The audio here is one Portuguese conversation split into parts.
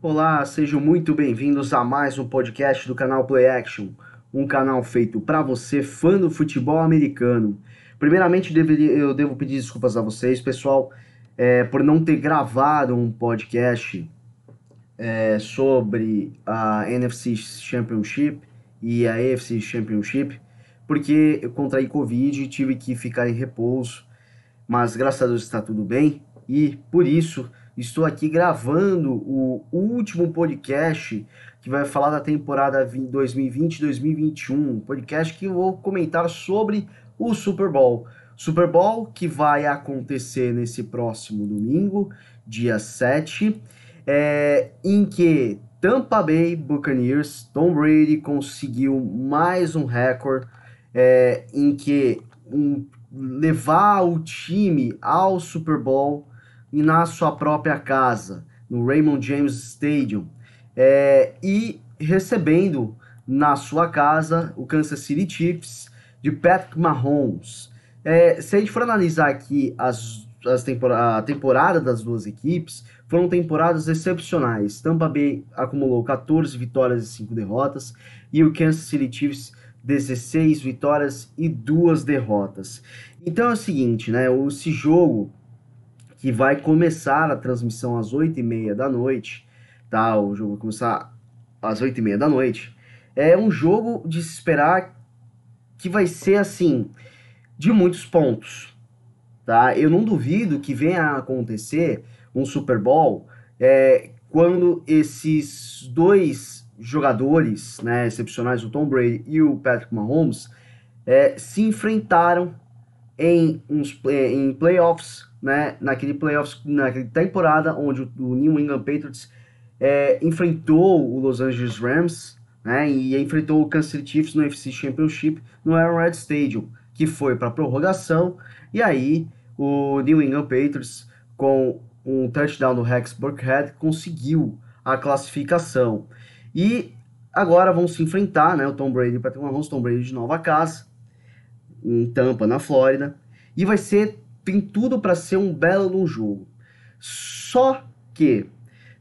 Olá, sejam muito bem-vindos a mais um podcast do canal Play Action, um canal feito para você, fã do futebol americano. Primeiramente, eu devo pedir desculpas a vocês, pessoal, é, por não ter gravado um podcast é, sobre a NFC Championship e a AFC Championship, porque eu contraí Covid e tive que ficar em repouso, mas graças a Deus está tudo bem e por isso estou aqui gravando o último podcast que vai falar da temporada 2020-2021, podcast que eu vou comentar sobre o Super Bowl. Super Bowl que vai acontecer nesse próximo domingo, dia 7, é, em que Tampa Bay Buccaneers, Tom Brady conseguiu mais um recorde é, em que um, levar o time ao Super Bowl e na sua própria casa, no Raymond James Stadium, é, e recebendo na sua casa o Kansas City Chiefs de Patrick Mahomes. É, se a gente for analisar aqui as, as tempora a temporada das duas equipes, foram temporadas excepcionais. Tampa Bay acumulou 14 vitórias e 5 derrotas, e o Kansas City Chiefs 16 vitórias e 2 derrotas. Então é o seguinte, né? Esse jogo que vai começar a transmissão às 8h30 da noite, tá? O jogo vai começar às 8h30 da noite. É um jogo de se esperar que vai ser assim, de muitos pontos, tá? Eu não duvido que venha a acontecer um Super Bowl é, quando esses dois jogadores, né, excepcionais, o Tom Brady e o Patrick Mahomes, é, se enfrentaram em, uns, em playoffs né, naquele playoffs, naquela temporada onde o, New England Patriots é, enfrentou o Los Angeles Rams, né, e enfrentou o Kansas City Chiefs no FC Championship no Arrowhead Stadium, que foi para prorrogação, e aí o New England Patriots com um touchdown do Rex Burkhead conseguiu a classificação. E agora vão se enfrentar, né, o Tom Brady e o Patrick Mahomes, Tom Brady de nova casa, em Tampa, na Flórida, e vai ser tem tudo para ser um belo jogo. Só que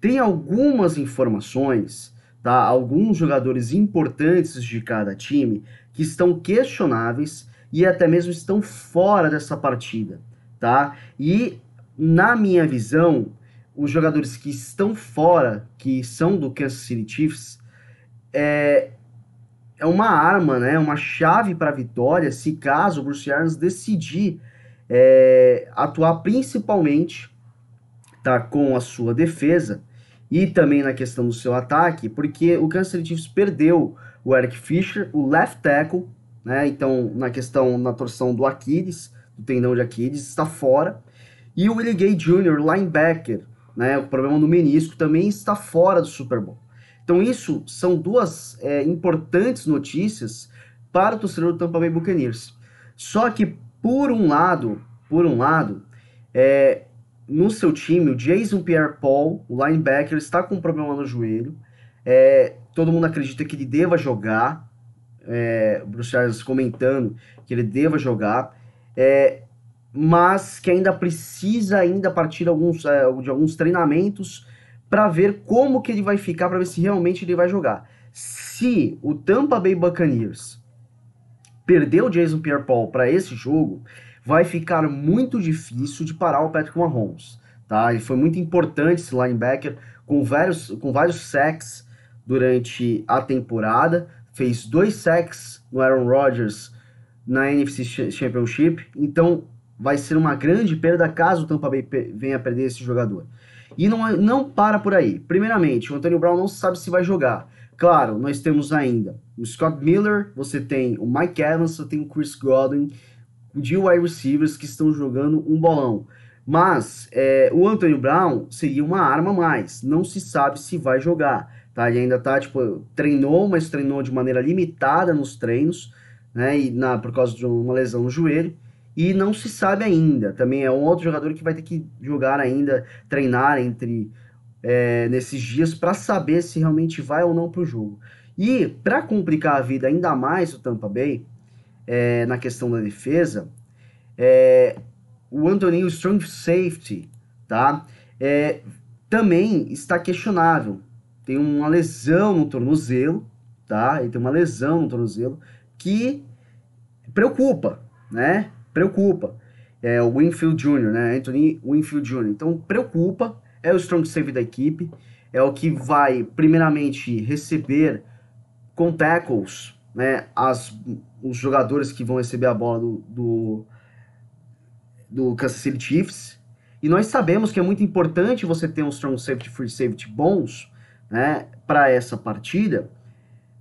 tem algumas informações, tá? Alguns jogadores importantes de cada time que estão questionáveis e até mesmo estão fora dessa partida, tá? E na minha visão, os jogadores que estão fora, que são do Kansas City Chiefs, é, é uma arma, né? Uma chave para vitória se caso o Bruce Arians decidir é, atuar principalmente tá, com a sua defesa e também na questão do seu ataque, porque o Kansas City Chiefs perdeu o Eric Fischer, o left tackle, né? Então, na questão, na torção do Aquiles, do tendão de Aquiles, está fora. E o Willie Gay Jr., linebacker, né? O problema no menisco também está fora do Super Bowl. Então, isso são duas é, importantes notícias para o torcedor do Tampa Bay Buccaneers. Só que por um lado, por um lado, é, no seu time, o Jason Pierre-Paul, o linebacker, está com um problema no joelho. É, todo mundo acredita que ele deva jogar. É, o Bruce Charles comentando que ele deva jogar. É, mas que ainda precisa ainda partir alguns, é, de alguns treinamentos para ver como que ele vai ficar, para ver se realmente ele vai jogar. Se o Tampa Bay Buccaneers perder o Jason Pierre-Paul para esse jogo, vai ficar muito difícil de parar o Patrick Mahomes. Tá? Ele foi muito importante esse linebacker, com vários, com vários sacks durante a temporada. Fez dois sacks no Aaron Rodgers na NFC Championship. Então vai ser uma grande perda caso o Tampa Bay venha perder esse jogador. E não, não para por aí. Primeiramente, o Antonio Brown não sabe se vai jogar. Claro, nós temos ainda o Scott Miller, você tem o Mike Evans, você tem o Chris Godwin, de wide receivers que estão jogando um bolão. Mas é, o Antonio Brown seria uma arma a mais. Não se sabe se vai jogar. Tá? Ele ainda tá, tipo, treinou, mas treinou de maneira limitada nos treinos, né? E na, por causa de uma lesão no joelho. E não se sabe ainda. Também é um outro jogador que vai ter que jogar ainda, treinar entre é, nesses dias para saber se realmente vai ou não para o jogo. E para complicar a vida ainda mais o Tampa Bay, é, na questão da defesa, é, o Antoninho Strong Safety, tá? É, também está questionável. Tem uma lesão no tornozelo, tá? Ele tem uma lesão no tornozelo que preocupa, né? Preocupa. É o Winfield Jr., né? Anthony Winfield Jr. Então preocupa, é o strong safety da equipe, é o que vai primeiramente receber com tackles, né? As, os jogadores que vão receber a bola do, do, do Kansas City Chiefs. E nós sabemos que é muito importante você ter um strong safety, free safety bons, né? Para essa partida,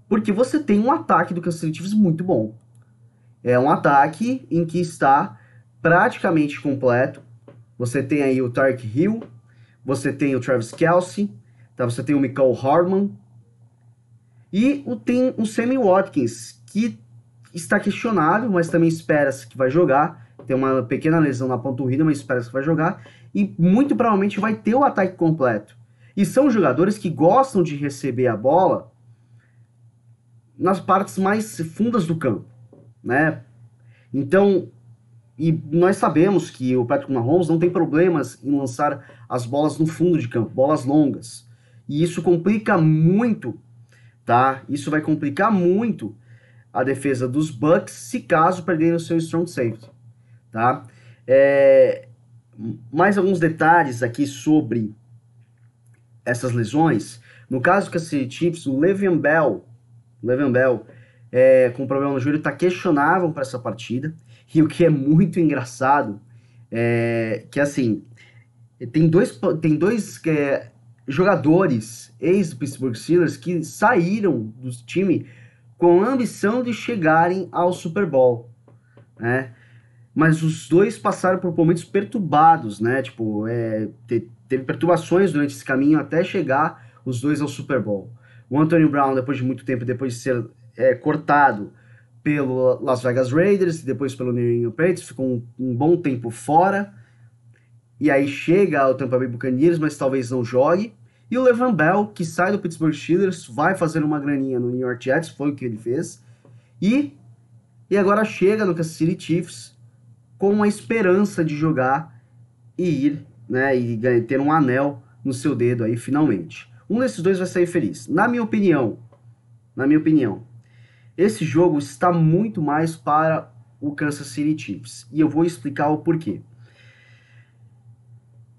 porque você tem um ataque do Kansas City Chiefs muito bom. É um ataque em que está praticamente completo. Você tem aí o Tark Hill, você tem o Travis Kelsey, tá? você tem o Michael Hardman e o, tem o Sammy Watkins, que está questionável, mas também espera-se que vai jogar. Tem uma pequena lesão na panturrilha, mas espera-se que vai jogar. E muito provavelmente vai ter o ataque completo. E são jogadores que gostam de receber a bola nas partes mais fundas do campo né? Então, e nós sabemos que o Patrick Mahomes não tem problemas em lançar as bolas no fundo de campo, bolas longas. E isso complica muito, tá? Isso vai complicar muito a defesa dos Bucks se caso perderem o seu strong safety, tá? É, mais alguns detalhes aqui sobre essas lesões. No caso Kansas City Chiefs, o Le'Veon Bell, Le'Veon Bell é, com problema no joelho está questionável para essa partida. E o que é muito engraçado é que, assim, tem dois, tem dois é, jogadores ex Pittsburgh Steelers que saíram do time com a ambição de chegarem ao Super Bowl, né? Mas os dois passaram por momentos perturbados, né? Tipo, é, te, teve perturbações durante esse caminho até chegar os dois ao Super Bowl. O Anthony Brown, depois de muito tempo, depois de ser é, cortado pelo Las Vegas Raiders, depois pelo New England Patriots, ficou um, um, bom tempo fora, e aí chega ao Tampa Bay Buccaneers, mas talvez não jogue. E o Levan Bell, que sai do Pittsburgh Steelers, vai fazer uma graninha no New York Jets, foi o que ele fez, e, e agora chega no Kansas City Chiefs com a esperança de jogar e ir, né, e ter um anel no seu dedo aí finalmente. Um desses dois vai sair feliz. Na minha opinião, na minha opinião, esse jogo está muito mais para o Kansas City Chiefs. E eu vou explicar o porquê.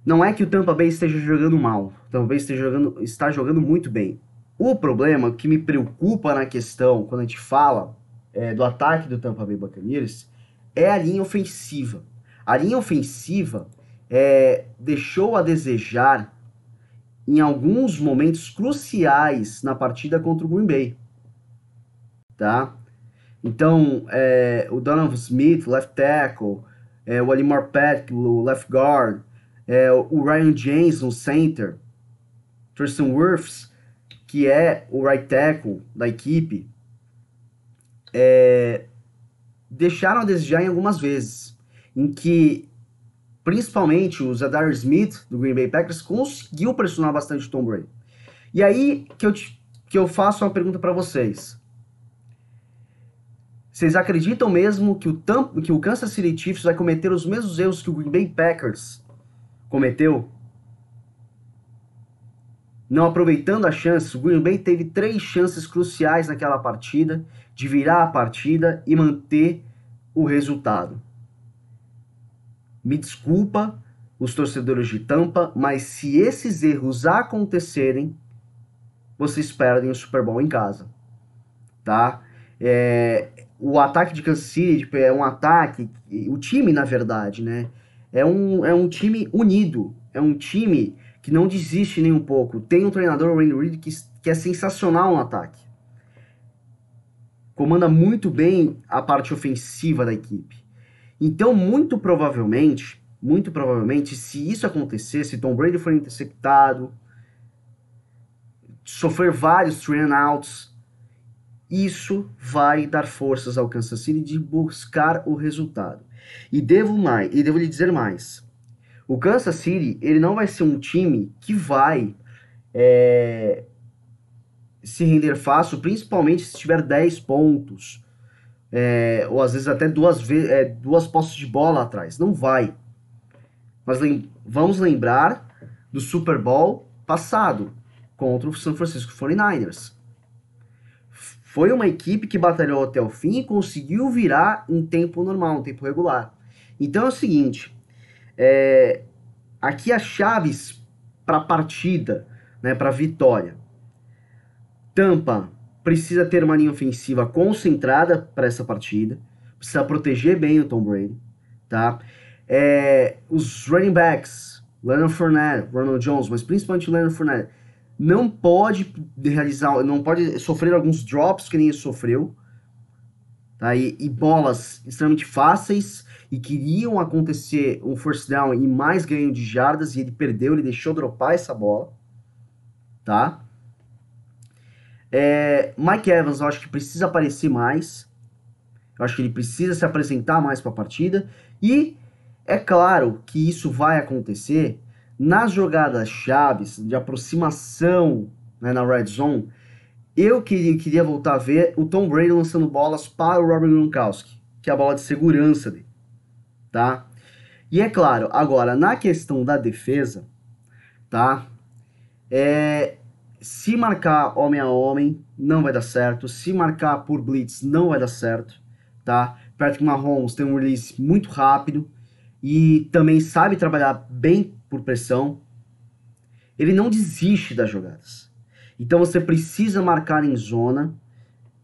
Não é que o Tampa Bay esteja jogando mal. O Tampa Bay esteja jogando, está jogando muito bem. O problema que me preocupa na questão, quando a gente fala é, do ataque do Tampa Bay Buccaneers, é a linha ofensiva. A linha ofensiva é, deixou a desejar em alguns momentos cruciais na partida contra o Green Bay tá? Então, é, o Donovan Smith, left tackle, é, o Alimar Patrick, o left guard, é, o Ryan James, no center, Tristan Wirfs, que é o right tackle da equipe, é, deixaram a desejar em algumas vezes, em que principalmente o Zadar Smith do Green Bay Packers conseguiu pressionar bastante o Tom Brady. E aí que eu, te, que eu faço uma pergunta para vocês. Vocês acreditam mesmo que o, Tampa, que o Kansas City Chiefs vai cometer os mesmos erros que o Green Bay Packers cometeu? Não aproveitando a chance, o Green Bay teve três chances cruciais naquela partida de virar a partida e manter o resultado. Me desculpa, os torcedores de Tampa, mas se esses erros acontecerem, vocês perdem o Super Bowl em casa, tá? É, o ataque de Kansas City é um ataque, o time, na verdade, né? É um, é um time unido, é um time que não desiste nem um pouco. Tem um treinador, o Wayne Reed, que, que é sensacional no ataque. Comanda muito bem a parte ofensiva da equipe. Então, muito provavelmente, muito provavelmente, se isso acontecer, se Tom Brady for interceptado, sofrer vários three outs, isso vai dar forças ao Kansas City de buscar o resultado. E devo mais, e devo lhe dizer mais. O Kansas City, ele não vai ser um time que vai é, se render fácil, principalmente se tiver 10 pontos. É, ou às vezes até duas, é, duas postes de bola atrás. Não vai. Mas lem vamos lembrar do Super Bowl passado contra o San Francisco 49ers. Foi uma equipe que batalhou até o fim e conseguiu virar em tempo normal, em tempo regular. Então é o seguinte, é, aqui as chaves para a partida, né, para a vitória. Tampa precisa ter uma linha ofensiva concentrada para essa partida, precisa proteger bem o Tom Brady, tá? É, os running backs, Leonard Fournette, Ronald Jones, mas principalmente Leonard Fournette, não pode realizar, não pode sofrer alguns drops que nem ele sofreu, tá? E, e bolas extremamente fáceis e queriam acontecer um first down e mais ganho de jardas e ele perdeu, ele deixou dropar essa bola, tá? É, Mike Evans, eu acho que precisa aparecer mais. Eu acho que ele precisa se apresentar mais para a partida. E é claro que isso vai acontecer nas jogadas chaves de aproximação né, na red zone. Eu queria, queria voltar a ver o Tom Brady lançando bolas para o Robert Gronkowski, que é a bola de segurança dele, tá? E é claro, agora na questão da defesa, tá? É, se marcar homem a homem, não vai dar certo. Se marcar por blitz, não vai dar certo, tá? Patrick Mahomes tem um release muito rápido e também sabe trabalhar bem por pressão. Ele não desiste das jogadas. Então você precisa marcar em zona.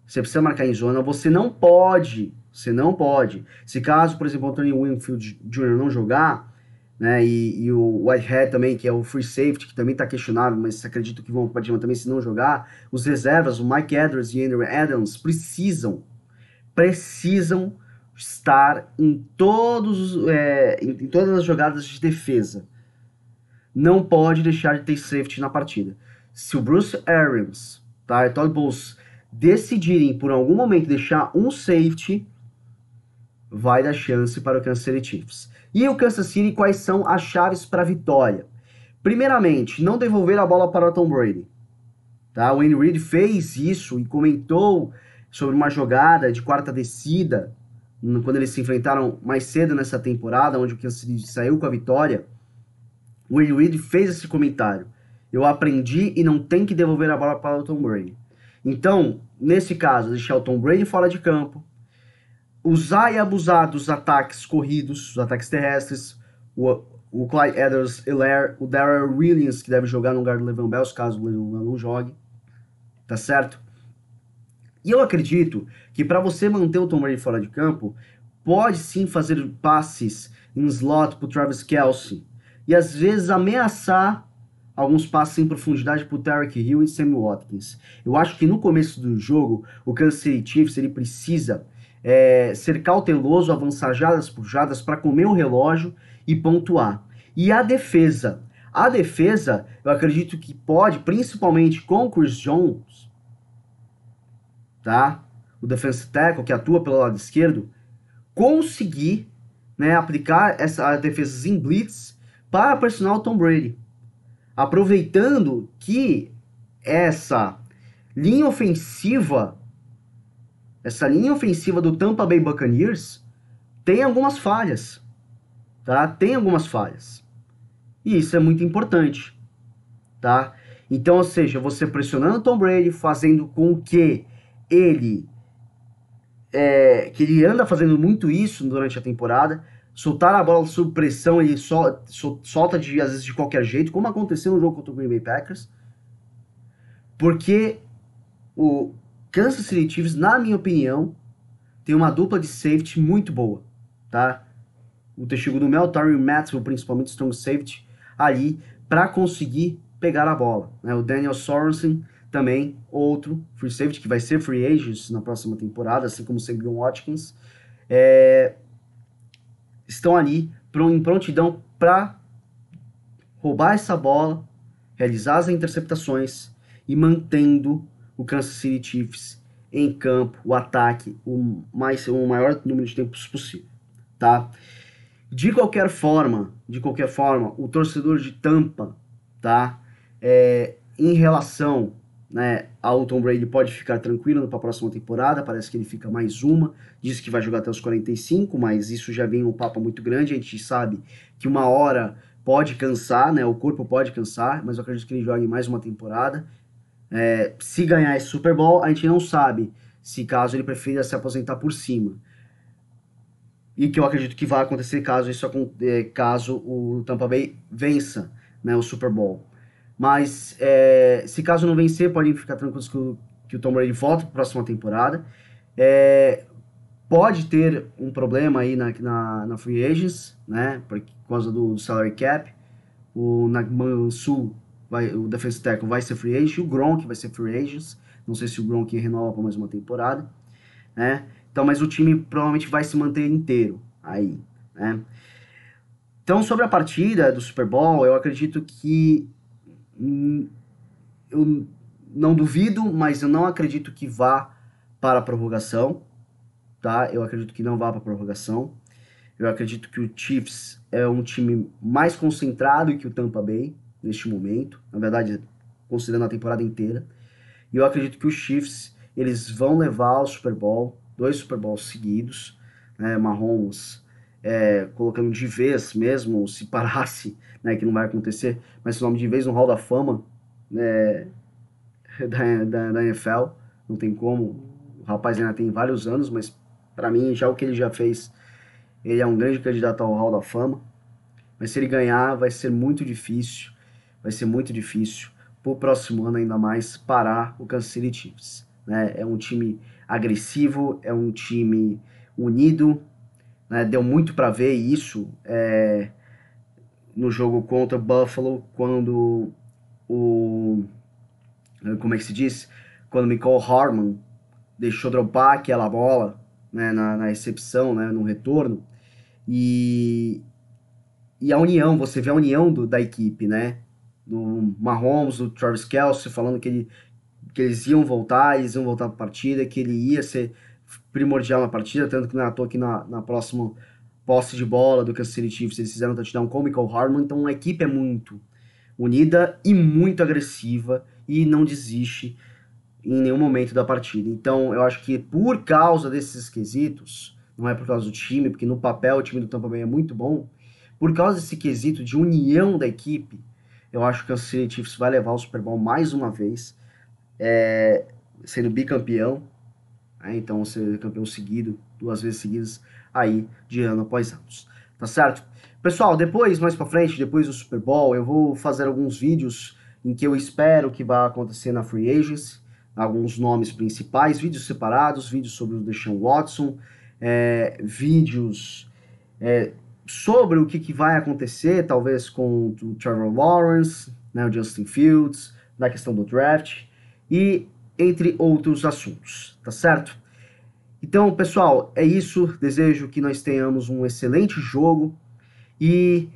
Você precisa marcar em zona. Você não pode, você não pode. Se caso, por exemplo, o Anthony Winfield Jr. não jogar, né? E, e, o Whitehead também, que é o free safety, que também está questionável, mas acredito que vão para também se não jogar. Os reservas, o Mike Edwards e Andrew Adams, precisam, precisam estar em todos é, em, em, todas as jogadas de defesa. Não pode deixar de ter safety na partida. Se o Bruce Arians tá, e Todd Bowles decidirem por algum momento deixar um safety, vai dar chance para o Kansas City Chiefs. E o Kansas City, quais são as chaves para a vitória? Primeiramente, não devolver a bola para o Tom Brady. Tá? O Wayne Reed fez isso e comentou sobre uma jogada de quarta descida, quando eles se enfrentaram mais cedo nessa temporada, onde o Kansas City saiu com a vitória. O Wayne Reed fez esse comentário. Eu aprendi e não tem que devolver a bola para o Tom Brady. Então, nesse caso, deixar o Tom Brady fora de campo, usar e abusar dos ataques corridos, os ataques terrestres, o, o Clyde Edwards Hilaire, o Darrell Williams, que deve jogar no lugar do Levan Bells, caso o Levan não jogue, tá certo? E eu acredito que para você manter o Tom Brady fora de campo, pode sim fazer passes em slot pro Travis Kelsey, e às vezes ameaçar alguns passes em profundidade pro Tarek Hill e Sammy Watkins. Eu acho que no começo do jogo, o Kansas City Chiefs ele precisa é, ser cauteloso, avançar jadas por jadas para comer o relógio e pontuar. E a defesa? A defesa, eu acredito que pode, principalmente com o Chris Jones, tá? O defensive tackle que atua pelo lado esquerdo, conseguir né, aplicar essa defesa em blitz para pressionar o Tom Brady. Aproveitando que essa linha ofensiva essa linha ofensiva do Tampa Bay Buccaneers tem algumas falhas, tá? Tem algumas falhas. E isso é muito importante, tá? Então, ou seja, você pressionando Tom Brady, fazendo com que ele é, que ele anda fazendo muito isso durante a temporada, soltar a bola sob pressão, ele sol, sol, solta de, às vezes de qualquer jeito, como aconteceu no jogo contra o Green Bay Packers, porque o, Kansas City Chiefs, na minha opinião, tem uma dupla de safety muito boa, tá? O testigo do Mel, Terry Maxwell, principalmente strong safety, ali para conseguir pegar a bola. Né? O Daniel Sorensen também, outro free safety que vai ser free agent na próxima temporada, assim como o Sabion Watkins, é... estão ali em prontidão para roubar essa bola, realizar as interceptações e mantendo o Kansas City Chiefs em campo, o ataque, o, mais, o maior número de tempos possível, tá? De qualquer forma, de qualquer forma, o torcedor de Tampa, tá? É, em relação né, ao Tom Brady pode ficar tranquilo para a próxima temporada, parece que ele fica mais uma, diz que vai jogar até os 45, mas isso já vem um papo muito grande, a gente sabe que uma hora pode cansar, né? O corpo pode cansar, mas eu acredito que ele jogue mais uma temporada. É, se ganhar esse Super Bowl, a gente não sabe se caso ele prefira se aposentar por cima. E que eu acredito que vai acontecer caso isso é, caso o Tampa Bay vença né, o Super Bowl. Mas é, se caso não vencer, podem ficar tranquilos que o, que o Tom Brady volta para a próxima temporada. É, pode ter um problema aí na, na, na Free Agents, né? Por, causa do, do salary cap. O Nagman Sul, o defensive tackle, vai ser free agent. O Gronk vai ser free agent. Não sei se o Gronk renova para mais uma temporada, né? Então, mas o time provavelmente vai se manter inteiro aí, né? Então, sobre a partida do Super Bowl, eu acredito que eu não duvido, mas eu não acredito que vá para a prorrogação, tá? Eu acredito que não vá para a prorrogação. Eu acredito que o Chiefs é um time mais concentrado que o Tampa Bay neste momento, na verdade, considerando a temporada inteira. E eu acredito que os Chiefs eles vão levar ao Super Bowl, dois Super Bowls seguidos, né? Mahomes é, colocando de vez mesmo, se parasse, né, que não vai acontecer, mas o nome de vez no Hall da Fama né, da, da, da NFL, não tem como, o rapaz ainda tem vários anos, mas para mim, já o que ele já fez, ele é um grande candidato ao Hall da Fama, mas se ele ganhar, vai ser muito difícil, vai ser muito difícil, pro próximo ano ainda mais, parar o Kansas City Chiefs, né, é um time agressivo, é um time unido, né, deu muito para ver isso é, no jogo contra Buffalo, quando o. Como é que se diz? Quando Michael Harmon deixou dropar aquela bola né, na, na recepção, né, no retorno. E, e a união, você vê a união do, da equipe, né? Do Mahomes, do Travis Kelsey, falando que, ele, que eles iam voltar, eles iam voltar para a partida, que ele ia ser primordial na partida, tanto que não é à toa que na, na próxima posse de bola do Kansas City Chiefs eles fizeram um touchdown com o Michael Harmon, então a equipe é muito unida e muito agressiva e não desiste em nenhum momento da partida. Então eu acho que por causa desses quesitos, não é por causa do time, porque no papel o time do Tampa Bay é muito bom, por causa desse quesito de união da equipe, eu acho que o Kansas City Chiefs vai levar o Super Bowl mais uma vez, é, sendo bicampeão, né? Então, ser campeão seguido, duas vezes seguidas, aí, de ano após ano. Tá certo? Pessoal, depois, mais pra frente, depois do Super Bowl, eu vou fazer alguns vídeos em que eu espero que vá acontecer na Free Agents, alguns nomes principais, vídeos separados, vídeos sobre o Deshaun Watson, é, vídeos é, sobre o que, que, vai acontecer, talvez com o Trevor Lawrence, né, o Justin Fields, na questão do draft, e entre outros assuntos, tá certo? Então, pessoal, é isso. Desejo que nós tenhamos um excelente jogo e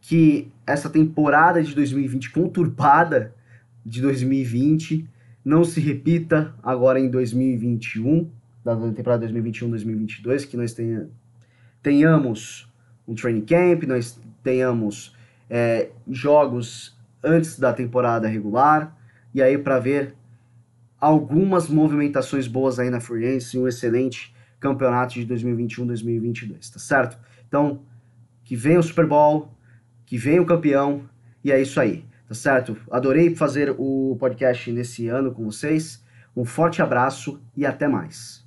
que essa temporada de 2020 conturbada de 2020 não se repita agora em 2021, da temporada 2021-2022, que nós tenha, tenhamos um training camp, nós tenhamos é, jogos antes da temporada regular, e aí para ver algumas movimentações boas aí na Free e um excelente campeonato de 2021-2022, tá certo? Então, que venha o Super Bowl, que venha o campeão, e é isso aí, tá certo? Adorei fazer o podcast nesse ano com vocês. Um forte abraço e até mais.